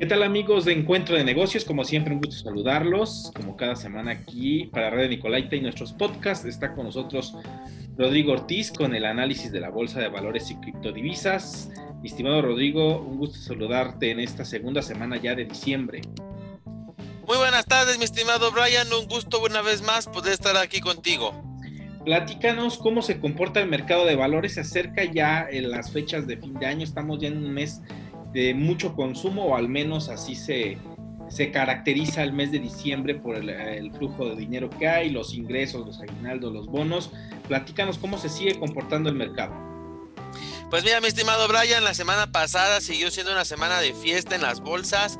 ¿Qué tal amigos de Encuentro de Negocios? Como siempre, un gusto saludarlos. Como cada semana aquí para Red Nicolaita y nuestros podcasts está con nosotros Rodrigo Ortiz con el análisis de la Bolsa de Valores y Criptodivisas. Mi estimado Rodrigo, un gusto saludarte en esta segunda semana ya de diciembre. Muy buenas tardes, mi estimado Brian. Un gusto una vez más poder estar aquí contigo. Platícanos cómo se comporta el mercado de valores. Se acerca ya en las fechas de fin de año. Estamos ya en un mes de mucho consumo, o al menos así se, se caracteriza el mes de diciembre por el, flujo de dinero que hay, los ingresos, los aguinaldos, los bonos. Platícanos cómo se sigue comportando el mercado. Pues mira, mi estimado Brian, la semana pasada siguió siendo una semana de fiesta en las bolsas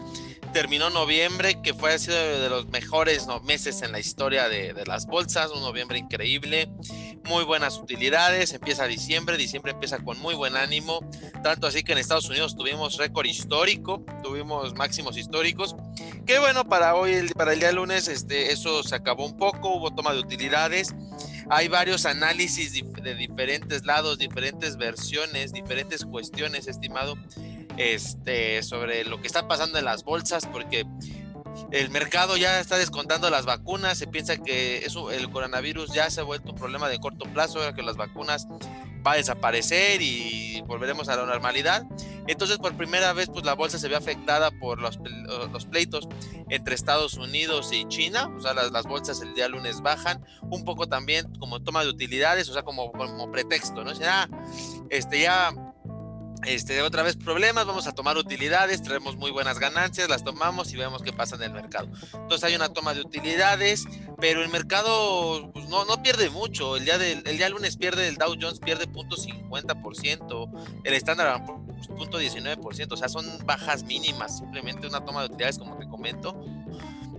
terminó noviembre, que fue sido de los mejores meses en la historia de, las bolsas, un noviembre increíble, muy buenas utilidades, empieza diciembre, diciembre empieza con muy buen ánimo, tanto así que en Estados Unidos tuvimos récord histórico, tuvimos máximos históricos, que bueno, para hoy, para el día lunes, este, eso se acabó un poco, hubo toma de utilidades, hay varios análisis de diferentes lados, diferentes versiones, diferentes cuestiones, estimado, este, sobre lo que está pasando en las bolsas, porque el mercado ya está descontando las vacunas, se piensa que eso, el coronavirus ya se ha vuelto un problema de corto plazo, que las vacunas va a desaparecer y volveremos a la normalidad. Entonces, por primera vez, pues la bolsa se ve afectada por los, los pleitos entre Estados Unidos y China. O sea, las, bolsas el día lunes bajan, un poco también como toma de utilidades, o sea, como, como pretexto, ¿no? O sea, este ya este, otra vez problemas, vamos a tomar utilidades, traemos muy buenas ganancias, las tomamos y vemos qué pasa en el mercado. Entonces hay una toma de utilidades, pero el mercado pues, no, no pierde mucho. El día, del, el día lunes pierde el Dow Jones, pierde 0.50%, el Standard punto 19%, o sea, son bajas mínimas, simplemente una toma de utilidades como te comento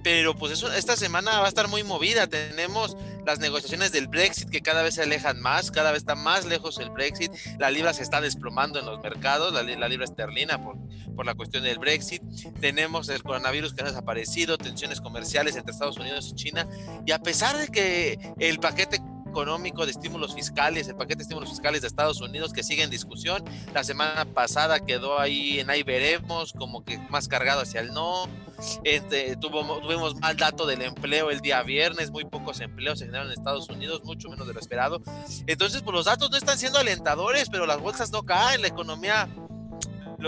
pero pues eso, esta semana va a estar muy movida. Tenemos las negociaciones del Brexit que cada vez se alejan más, cada vez está más lejos el Brexit. La libra se está desplomando en los mercados, la, libra esterlina por, por la cuestión del Brexit. Tenemos el coronavirus que ha desaparecido, tensiones comerciales entre Estados Unidos y China. Y a pesar de que el paquete económico de estímulos fiscales, el paquete de estímulos fiscales de Estados Unidos que sigue en discusión. La semana pasada quedó ahí en ahí veremos, como que más cargado hacia el no. Este, tuvimos mal dato del empleo el día viernes, muy pocos empleos se generaron en Estados Unidos, mucho menos de lo esperado. Entonces, pues los datos no están siendo alentadores, pero las bolsas no caen, la economía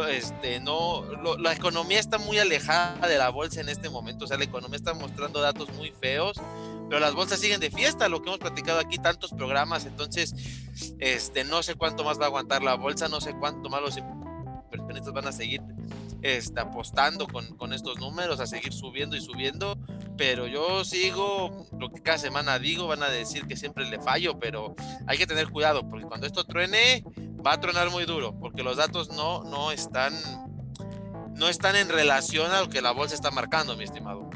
este, no, la economía está muy alejada de la bolsa en este momento, o sea, la economía está mostrando datos muy feos, pero las bolsas siguen de fiesta, lo que hemos platicado aquí, tantos programas, entonces, este, no sé cuánto más va a aguantar la bolsa, no sé cuánto más los inversionistas van a seguir este, apostando con, con estos números, a seguir subiendo y subiendo, pero yo sigo lo que cada semana digo, van a decir que siempre le fallo, pero hay que tener cuidado, porque cuando esto truene, va a tronar muy duro, porque los datos no, no están no están en relación a lo que la bolsa está marcando, mi estimado.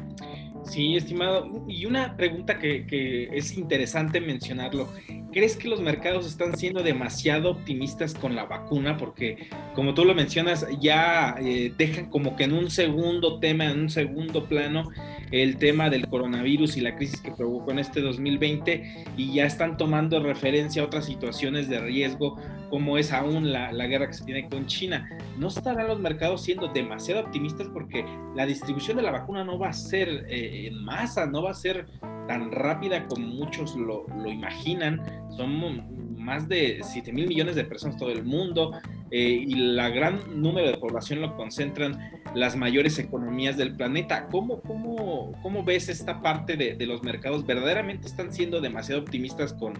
Sí, estimado. Y una pregunta que, que, es interesante mencionarlo. ¿Crees que los mercados están siendo demasiado optimistas con la vacuna? Porque, como tú lo mencionas, ya eh, dejan como que en un segundo tema, en un segundo plano, el tema del coronavirus y la crisis que provocó en este 2020 y ya están tomando referencia a otras situaciones de riesgo como es aún la, guerra que se tiene con China. ¿No estarán los mercados siendo demasiado optimistas porque la distribución de la vacuna no va a ser eh, en masa, no va a ser tan rápida como muchos lo imaginan. Son más de 7 mil millones de personas en todo el mundo eh, y la gran número de población lo concentran las mayores economías del planeta. ¿Cómo, cómo, cómo ves esta parte de, los mercados? ¿Verdaderamente están siendo demasiado optimistas con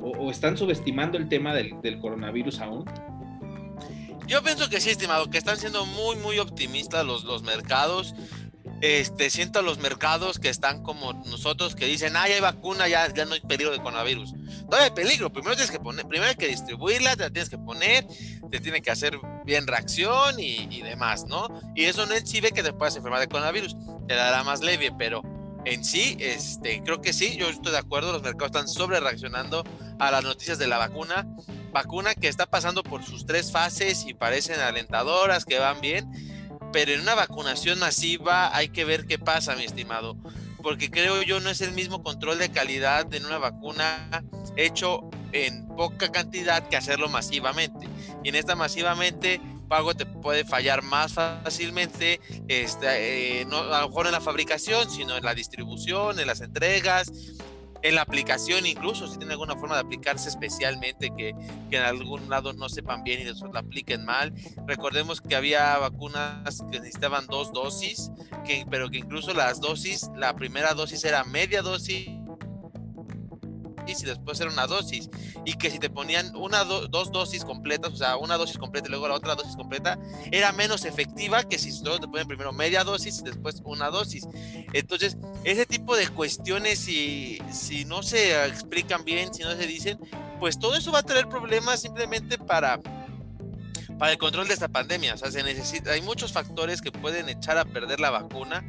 o, están subestimando el tema del, coronavirus aún? Yo pienso que sí, estimado, que están siendo muy, muy optimistas los, los mercados este, siento a los mercados que están como nosotros que dicen, ay, hay vacuna, ya, ya no hay peligro de coronavirus. Hay peligro, primero tienes que poner, primero hay que distribuirla, te la tienes que poner, te tiene que hacer bien reacción y, y demás, ¿no? Y eso no exhibe que te puedas enfermar de coronavirus, te dará más leve, pero en sí, este, creo que sí, yo estoy de acuerdo, los mercados están sobre reaccionando a las noticias de la vacuna, vacuna que está pasando por sus tres fases y parecen alentadoras, que van bien, pero en una vacunación masiva hay que ver qué pasa, mi estimado, porque creo yo no es el mismo control de calidad en una vacuna hecho en poca cantidad que hacerlo masivamente. Y en esta masivamente pago te puede fallar más fácilmente, este, eh, no, a lo mejor en la fabricación, sino en la distribución, en las entregas, en la aplicación incluso, si tiene alguna forma de aplicarse especialmente que, que, en algún lado no sepan bien y después la apliquen mal. Recordemos que había vacunas que necesitaban dos dosis, que, pero que incluso las dosis, la primera dosis era media dosis y después era una dosis. Y que si te ponían una dos dosis completas, o sea, una dosis completa y luego la otra dosis completa, era menos efectiva que si solo te ponen primero media dosis y después una dosis. Entonces, ese tipo de cuestiones, si, si no se explican bien, si no se dicen, pues todo eso va a traer problemas simplemente para para el control de esta pandemia. O sea, se necesita, hay muchos factores que pueden echar a perder la vacuna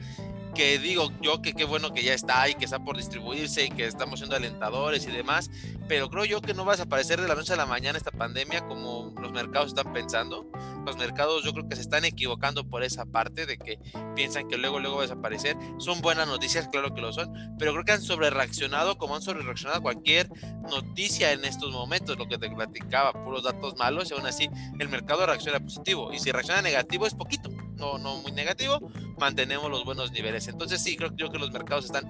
que digo yo que qué bueno que ya está y que está por distribuirse y que estamos siendo alentadores y demás, pero creo yo que no va a desaparecer de la noche a la mañana esta pandemia como los mercados están pensando. Los mercados yo creo que se están equivocando por esa parte de que piensan que luego luego va a desaparecer. Son buenas noticias, claro que lo son, pero creo que han sobre reaccionado como han sobre reaccionado cualquier noticia en estos momentos, lo que te platicaba, puros datos malos y aún así el mercado reacciona positivo y si reacciona negativo es poquito no, no muy negativo, mantenemos los buenos niveles. Entonces sí, creo yo que los mercados están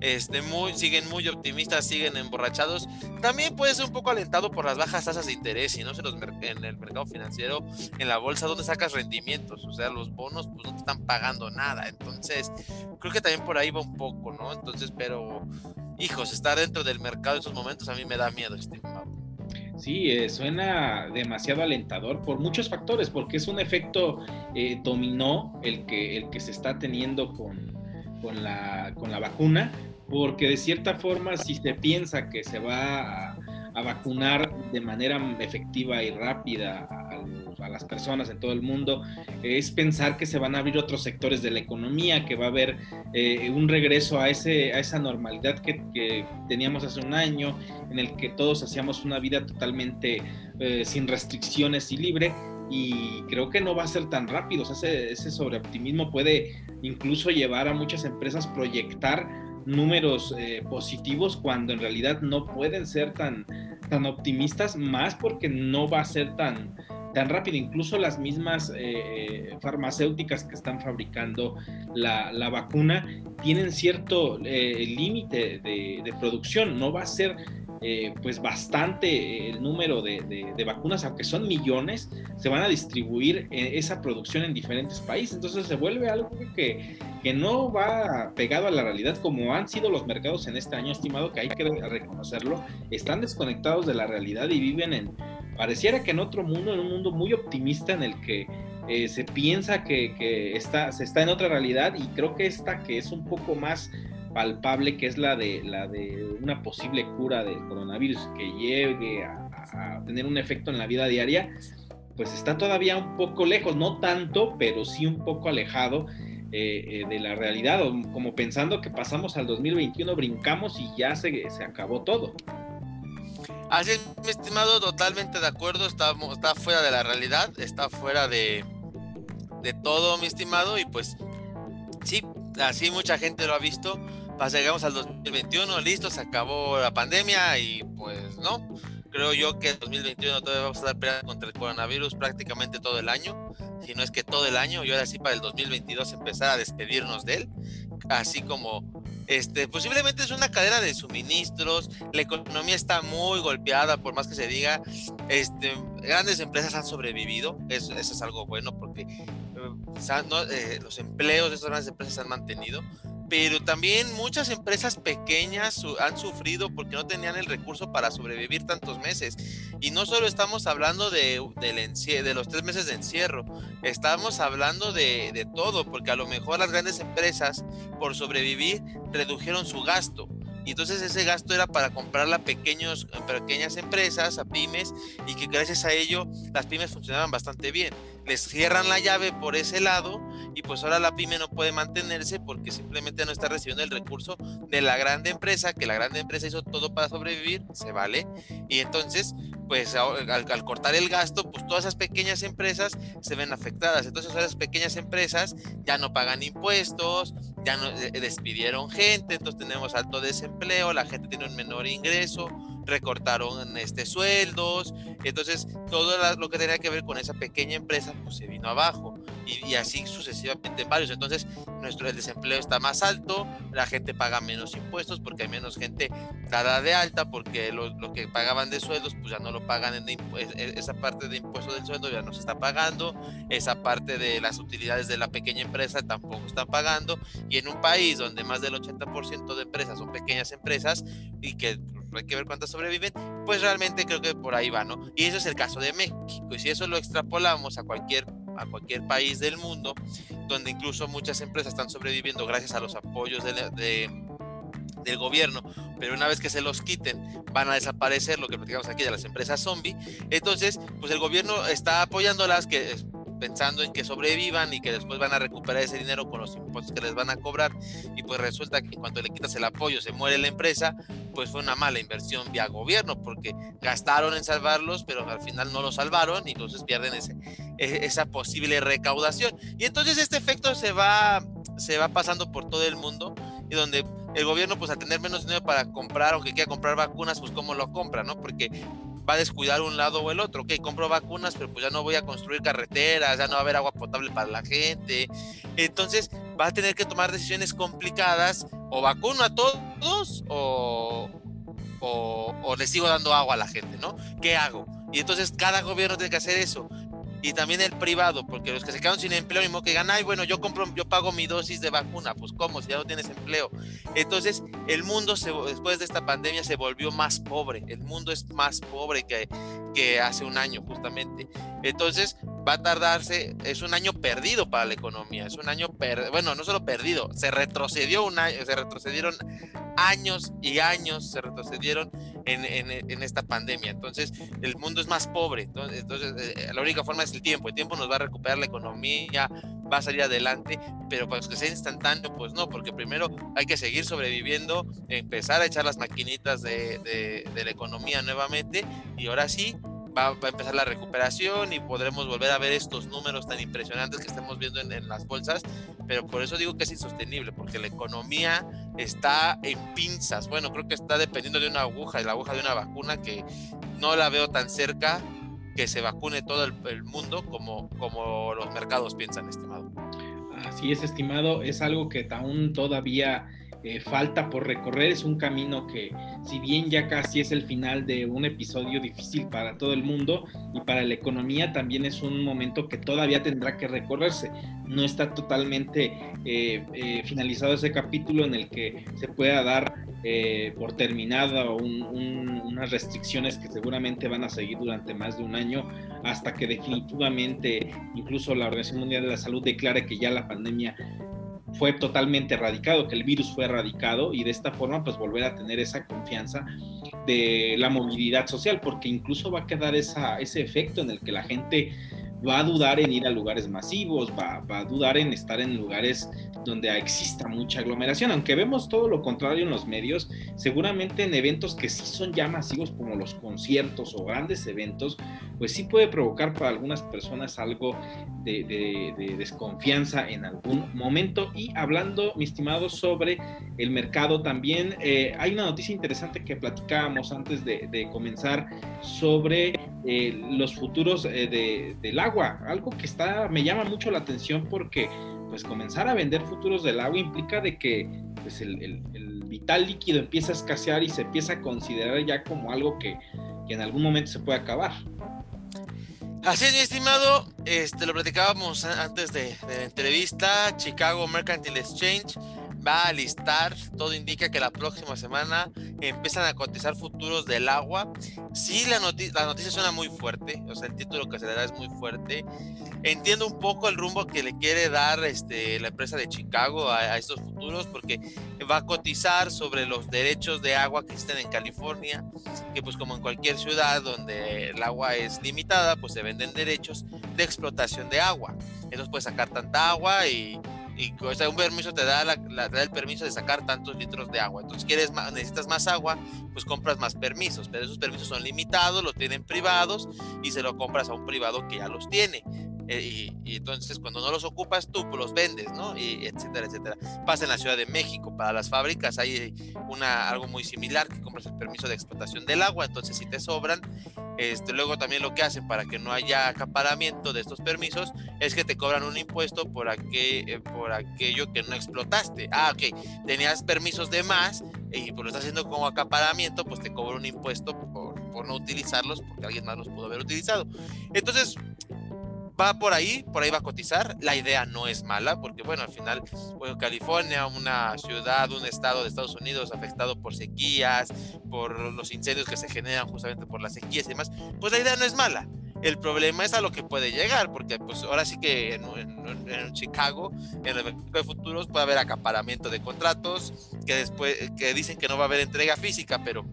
este, muy, siguen muy optimistas, siguen emborrachados. También puede ser un poco alentado por las bajas tasas de interés y no sé, los en el mercado financiero, en la bolsa, donde sacas rendimientos, o sea, los bonos pues no te están pagando nada. Entonces, creo que también por ahí va un poco, ¿no? Entonces, pero, hijos, estar dentro del mercado en estos momentos a mí me da miedo, estimado. Sí, eh, suena demasiado alentador por muchos factores, porque es un efecto eh, dominó el que, el que se está teniendo con, con, la, con la vacuna, porque de cierta forma si se piensa que se va a, a vacunar de manera efectiva y rápida a, las personas en todo el mundo, es pensar que se van a abrir otros sectores de la economía, que va a haber eh, un regreso a, ese, a esa normalidad que, teníamos hace un año, en el que todos hacíamos una vida totalmente eh, sin restricciones y libre. Y creo que no va a ser tan rápido. Ese, ese sobreoptimismo puede incluso llevar a muchas empresas proyectar números eh, positivos cuando en realidad no pueden ser tan, tan optimistas, más porque no va a ser tan, tan rápido. Incluso las mismas eh, farmacéuticas que están fabricando la, la vacuna tienen cierto eh, límite de, de, producción. No va a ser eh, pues bastante el número de, de, vacunas, aunque son millones, se van a distribuir esa producción en diferentes países. Entonces se vuelve algo que, que no va pegado a la realidad como han sido los mercados en este año, estimado, que hay que reconocerlo. Están desconectados de la realidad y viven en, pareciera que en otro mundo, en un mundo muy optimista en el que eh, se piensa que, está, se está en otra realidad y creo que esta que es un poco más palpable que es la de, la de una posible cura del coronavirus que llegue a, tener un efecto en la vida diaria, pues está todavía un poco lejos, no tanto, pero sí un poco alejado eh, eh, de la realidad, como pensando que pasamos al 2021, brincamos y ya se, se acabó todo. Así es, mi estimado, totalmente de acuerdo, está, está fuera de la realidad, está fuera de, de todo, mi estimado, y pues sí, así mucha gente lo ha visto. Llegamos al 2021, listo, se acabó la pandemia y pues no. Creo yo que en 2021 todavía vamos a estar peleando contra el coronavirus prácticamente todo el año, si no es que todo el año, y ahora sí para el 2022 empezar a despedirnos de él, así como este, posiblemente es una cadena de suministros, la economía está muy golpeada, por más que se diga, este, grandes empresas han sobrevivido, eso, es algo bueno porque eh, los empleos de estas grandes empresas se han mantenido, pero también muchas empresas pequeñas han sufrido porque no tenían el recurso para sobrevivir tantos meses. Y no solo estamos hablando de, de los tres meses de encierro, estamos hablando de, de todo, porque a lo mejor las grandes empresas, por sobrevivir, redujeron su gasto y entonces ese gasto era para comprarla a pequeños, pequeñas empresas, a pymes, y que gracias a ello las pymes funcionaban bastante bien. Les cierran la llave por ese lado y pues ahora la pyme no puede mantenerse porque simplemente no está recibiendo el recurso de la grande empresa, que la grande empresa hizo todo para sobrevivir, se vale. Y entonces, pues al, cortar el gasto, pues todas esas pequeñas empresas se ven afectadas. Entonces esas pequeñas empresas ya no pagan impuestos, ya no eh, despidieron gente, entonces tenemos alto desempleo, la gente tiene un menor ingreso, recortaron este, sueldos, entonces todo lo que tenía que ver con esa pequeña empresa pues se vino abajo y, así sucesivamente en varios. Entonces nuestro el desempleo está más alto, la gente paga menos impuestos porque hay menos gente dada de alta, porque lo, que pagaban de sueldos pues ya no lo pagan en esa parte de impuesto del sueldo ya no se está pagando, esa parte de las utilidades de la pequeña empresa tampoco están pagando y en un país donde más del 80% de empresas son pequeñas empresas y que hay que ver cuántas sobreviven, pues realmente creo que por ahí va, ¿no? Y eso es el caso de México. Y si eso lo extrapolamos a cualquier, a cualquier país del mundo, donde incluso muchas empresas están sobreviviendo gracias a los apoyos de, del gobierno, pero una vez que se los quiten van a desaparecer lo que platicamos aquí de las empresas zombie, entonces pues el gobierno está apoyándolas que pensando en que sobrevivan y que después van a recuperar ese dinero con los impuestos que les van a cobrar y pues resulta que en cuanto le quitas el apoyo se muere la empresa, pues fue una mala inversión vía gobierno porque gastaron en salvarlos pero al final no lo salvaron y entonces pierden ese, e, esa posible recaudación y entonces este efecto se va se va pasando por todo el mundo y donde el gobierno pues a tener menos dinero para comprar aunque quiera comprar vacunas pues cómo lo compra, ¿no? Porque va a descuidar un lado o el otro. Ok, compro vacunas, pero pues ya no voy a construir carreteras, ya no va a haber agua potable para la gente. Entonces va a tener que tomar decisiones complicadas. O vacuno a todos o, o, o le sigo dando agua a la gente, ¿no? ¿Qué hago? Y entonces cada gobierno tiene que hacer eso y también el privado, porque los que se quedan sin empleo, mismo que ganan, ay, bueno, yo compro, yo pago mi dosis de vacuna, pues cómo, si ya no tienes empleo. Entonces, el mundo se, después de esta pandemia se volvió más pobre, el mundo es más pobre que, que hace un año justamente. Entonces, va a tardarse, es un año perdido para la economía, es un año, per, bueno, no solo perdido, se retrocedió un año, se retrocedieron años y años, se retrocedieron en, en, esta pandemia. Entonces, el mundo es más pobre, entonces, entonces eh, la única forma es el tiempo, el tiempo nos va a recuperar la economía, va a salir adelante, pero para que sea instantáneo, pues no, porque primero hay que seguir sobreviviendo, empezar a echar las maquinitas de, de la economía nuevamente y ahora sí Va, a empezar la recuperación y podremos volver a ver estos números tan impresionantes que estamos viendo en, en, las bolsas, pero por eso digo que es insostenible, porque la economía está en pinzas. Bueno, creo que está dependiendo de una aguja, de la aguja de una vacuna que no la veo tan cerca que se vacune todo el, el mundo como, como los mercados piensan, estimado. Así es, estimado, es algo que aún todavía falta por recorrer, es un camino que si bien ya casi es el final de un episodio difícil para todo el mundo y para la economía, también es un momento que todavía tendrá que recorrerse. No está totalmente eh, eh, finalizado ese capítulo en el que se pueda dar eh, por terminada un, un, unas restricciones que seguramente van a seguir durante más de un año hasta que definitivamente incluso la Organización Mundial de la Salud declare que ya la pandemia fue totalmente erradicado, que el virus fue erradicado y de esta forma pues volver a tener esa confianza de la movilidad social, porque incluso va a quedar esa, ese efecto en el que la gente va a dudar en ir a lugares masivos, va, va, a dudar en estar en lugares donde exista mucha aglomeración, aunque vemos todo lo contrario en los medios, seguramente en eventos que sí son ya masivos como los conciertos o grandes eventos, pues sí puede provocar para algunas personas algo de, de, de desconfianza en algún momento. Y hablando, mi estimado, sobre el mercado también, eh, hay una noticia interesante que platicábamos antes de, de comenzar sobre eh, los futuros eh, del agua, algo que está, me llama mucho la atención porque pues comenzar a vender futuros del agua implica de que pues, el, el, el, vital líquido empieza a escasear y se empieza a considerar ya como algo que, que en algún momento se puede acabar. Así es, mi estimado, este, lo platicábamos antes de, de la entrevista, Chicago Mercantile Exchange va a listar, todo indica que la próxima semana empiezan a cotizar futuros del agua. Sí, la, noti la noticia suena muy fuerte, o sea, el título que se le da es muy fuerte. Entiendo un poco el rumbo que le quiere dar este, la empresa de Chicago a, a, estos futuros, porque va a cotizar sobre los derechos de agua que existen en California, que pues como en cualquier ciudad donde el agua es limitada, pues se venden derechos de explotación de agua. Entonces puedes sacar tanta agua y y o sea, un permiso te da, la, el permiso de sacar tantos litros de agua. Entonces, quieres más, necesitas más agua, pues compras más permisos, pero esos permisos son limitados, los tienen privados y se lo compras a un privado que ya los tiene. Eh, y, entonces cuando no los ocupas tú pues los vendes, ¿no? Y etcétera, etcétera. Pasa en la Ciudad de México, para las fábricas hay una, algo muy similar, que compras el permiso de explotación del agua, entonces si te sobran, este, luego también lo que hacen para que no haya acaparamiento de estos permisos es que te cobran un impuesto por, aquel, por aquello que no explotaste. Ah, ok, tenías permisos de más y por lo estás haciendo como acaparamiento, pues te cobra un impuesto por, por no utilizarlos porque alguien más los pudo haber utilizado. Entonces, va por ahí, por ahí va a cotizar. La idea no es mala, porque bueno, al final, bueno, California, una ciudad, un estado de Estados Unidos afectado por sequías, por los incendios que se generan justamente por las sequías y demás, pues la idea no es mala. El problema es a lo que puede llegar, porque pues ahora sí que en, en Chicago, en el mercado de futuros, puede haber acaparamiento de contratos, que después, que dicen que no va a haber entrega física, pero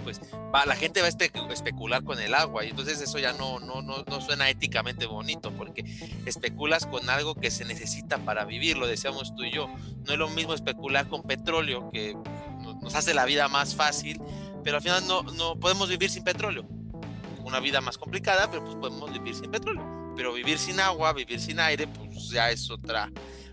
pues va, la gente va a especular con el agua y entonces eso ya no, no, no, no, suena éticamente bonito porque especulas con algo que se necesita para vivir, lo decíamos tú y yo. No es lo mismo especular con petróleo que nos hace la vida más fácil, pero al final no, no podemos vivir sin petróleo. Una vida más complicada, pero pues podemos vivir sin petróleo. Pero vivir sin agua, vivir sin aire, pues ya es otra,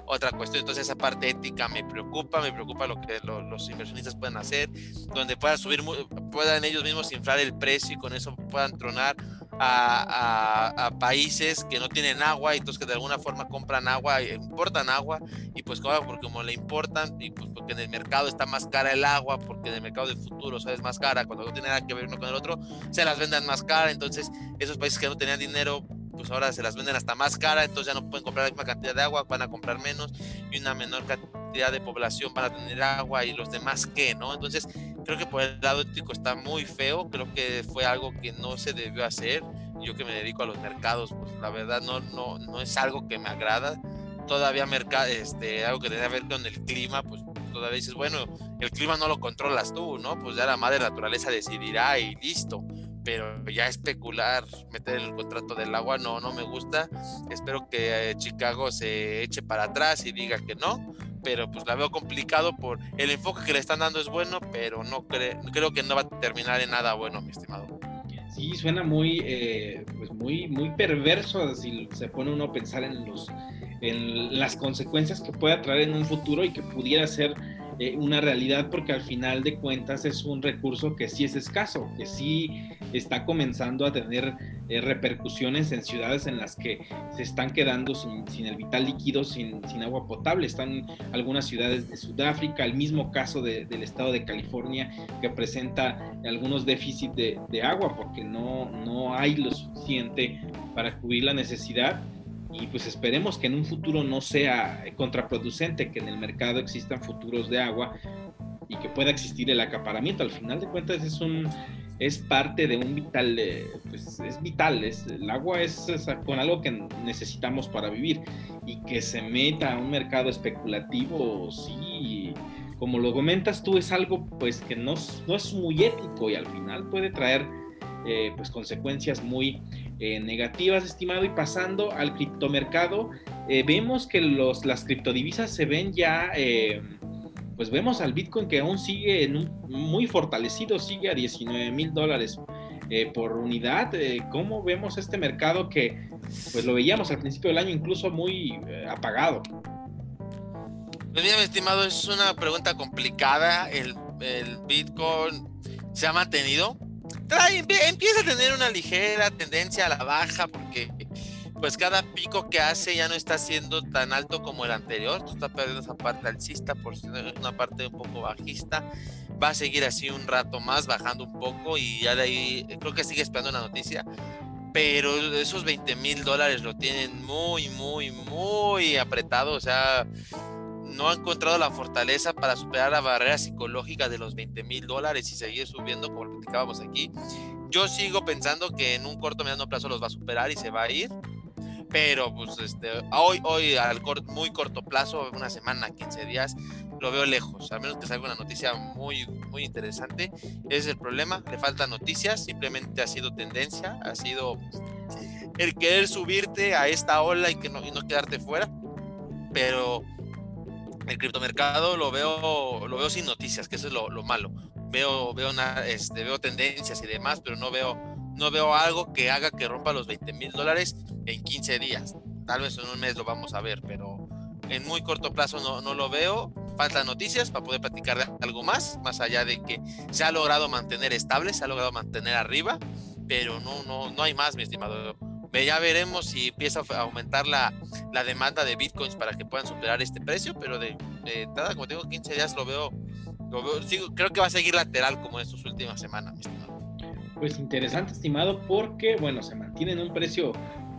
otra cuestión. Entonces esa parte ética me preocupa, me preocupa lo que los inversionistas pueden hacer, donde puedan subir, puedan ellos mismos inflar el precio y con eso puedan tronar a, países que no tienen agua y entonces que de alguna forma compran agua, importan agua y pues porque como le importan y pues porque en el mercado está más cara el agua, porque en el mercado de futuro es más cara, cuando no tiene nada que ver uno con el otro, se las vendan más cara, entonces esos países que no tenían dinero pues ahora se las venden hasta más cara, entonces ya no pueden comprar la misma cantidad de agua, van a comprar menos y una menor cantidad de población van a tener agua y los demás qué, ¿no? Entonces creo que por el lado ético está muy feo, creo que fue algo que no se debió hacer. Yo que me dedico a los mercados, pues la verdad no, no, no es algo que me agrada. Todavía mercado, este, algo que tiene que ver con el clima, pues todavía dices, bueno, el clima no lo controlas tú, ¿no? Pues ya la madre naturaleza decidirá y listo pero ya especular, meter el contrato del agua, no, no me gusta. Espero que eh, Chicago se eche para atrás y diga que no, pero pues la veo complicado por el enfoque que le están dando es bueno, pero no creo que no va a terminar en nada bueno, mi estimado. Sí, suena muy, eh, pues muy, muy perverso si se pone uno a pensar en los, en las consecuencias que pueda traer en un futuro y que pudiera ser eh, una realidad porque al final de cuentas es un recurso que sí es escaso, que sí está comenzando a tener eh, repercusiones en ciudades en las que se están quedando sin, el vital líquido, sin, agua potable. Están algunas ciudades de Sudáfrica, el mismo caso del estado de California que presenta algunos déficits de, de agua porque no, no hay lo suficiente para cubrir la necesidad y pues esperemos que en un futuro no sea contraproducente que en el mercado existan futuros de agua y que pueda existir el acaparamiento. Al final de cuentas es un es parte de un vital, eh, pues es vital, es, el agua es, con algo que necesitamos para vivir y que se meta a un mercado especulativo, sí, como lo comentas tú, es algo pues que no, no es muy ético y al final puede traer eh, pues consecuencias muy eh, negativas, estimado. Y pasando al criptomercado, vemos que los, las criptodivisas se ven ya, pues vemos al Bitcoin que aún sigue en muy fortalecido, sigue a 19 mil dólares por unidad. ¿Cómo vemos este mercado que pues lo veíamos al principio del año incluso muy apagado? Pues bien, estimado, es una pregunta complicada. El, el Bitcoin se ha mantenido empieza a tener una ligera tendencia a la baja porque pues cada pico que hace ya no está siendo tan alto como el anterior, está perdiendo esa parte alcista por una parte un poco bajista, va a seguir así un rato más bajando un poco y ya de ahí creo que sigue esperando una noticia, pero esos 20 mil dólares lo tienen muy, muy, muy apretado, o sea, no ha encontrado la fortaleza para superar la barrera psicológica de los 20 mil dólares y seguir subiendo como lo platicábamos aquí. Yo sigo pensando que en un corto mediano plazo los va a superar y se va a ir. Pero pues este, hoy, hoy al muy corto plazo, una semana, 15 días, lo veo lejos, a menos que salga una noticia muy, muy interesante. Ese es el problema, le faltan noticias, simplemente ha sido tendencia, ha sido el querer subirte a esta ola y, que no, y no quedarte fuera. Pero el criptomercado lo veo, lo veo sin noticias, que eso es lo, malo. Veo, veo, una, este, veo tendencias y demás, pero no veo, no veo algo que haga que rompa los 20 mil dólares en 15 días. Tal vez en un mes lo vamos a ver, pero en muy corto plazo no, no lo veo. Faltan noticias para poder platicar de algo más, más allá de que se ha logrado mantener estable, se ha logrado mantener arriba, pero no, no, no hay más, mi estimado. Ya veremos si empieza a aumentar la, la demanda de bitcoins para que puedan superar este precio, pero de, nada, como tengo 15 días lo veo, creo que va a seguir lateral como en estas últimas semanas. Pues interesante, estimado, porque, bueno, se mantiene en un precio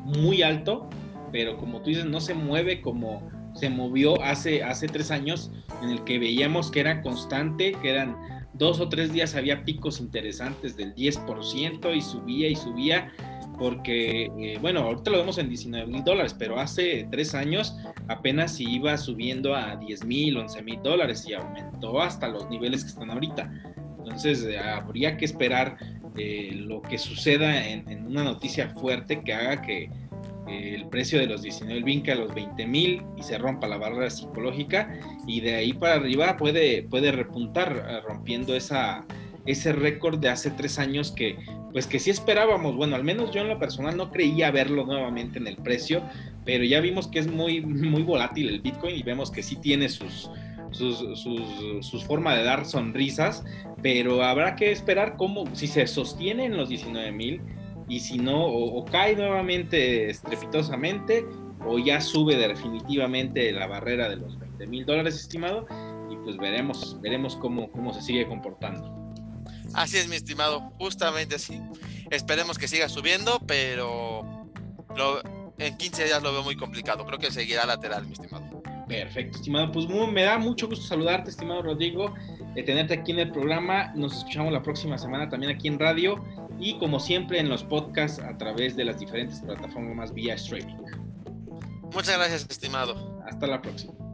muy alto, pero como tú dices, no se mueve como se movió hace, hace tres años, en el que veíamos que era constante, que eran dos o tres días había picos interesantes del 10% y subía y subía, porque, eh, bueno, ahorita lo vemos en 19 mil dólares, pero hace tres años apenas iba subiendo a 10 mil, 11 mil dólares y aumentó hasta los niveles que están ahorita. Entonces, eh, habría que esperar eh, lo que suceda en, una noticia fuerte que haga que el precio de los 19 vinca a los 20 mil y se rompa la barrera psicológica y de ahí para arriba puede, puede repuntar eh, rompiendo esa, ese récord de hace tres años que pues que sí esperábamos, bueno, al menos yo en lo personal no creía verlo nuevamente en el precio, pero ya vimos que es muy, muy volátil el Bitcoin y vemos que sí tiene sus, sus, sus, formas de dar sonrisas, pero habrá que esperar cómo, si se sostiene en los 19 mil, y si no, o, cae nuevamente estrepitosamente o ya sube definitivamente la barrera de los 20 mil dólares estimado y pues veremos, veremos cómo, cómo se sigue comportando. Así es, mi estimado, justamente así. Esperemos que siga subiendo, pero en 15 días lo veo muy complicado. Creo que seguirá lateral, mi estimado. Perfecto, estimado. Pues me da mucho gusto saludarte, estimado Rodrigo, de tenerte aquí en el programa. Nos escuchamos la próxima semana también aquí en radio y como siempre en los podcasts a través de las diferentes plataformas vía streaming. Muchas gracias, estimado. Hasta la próxima.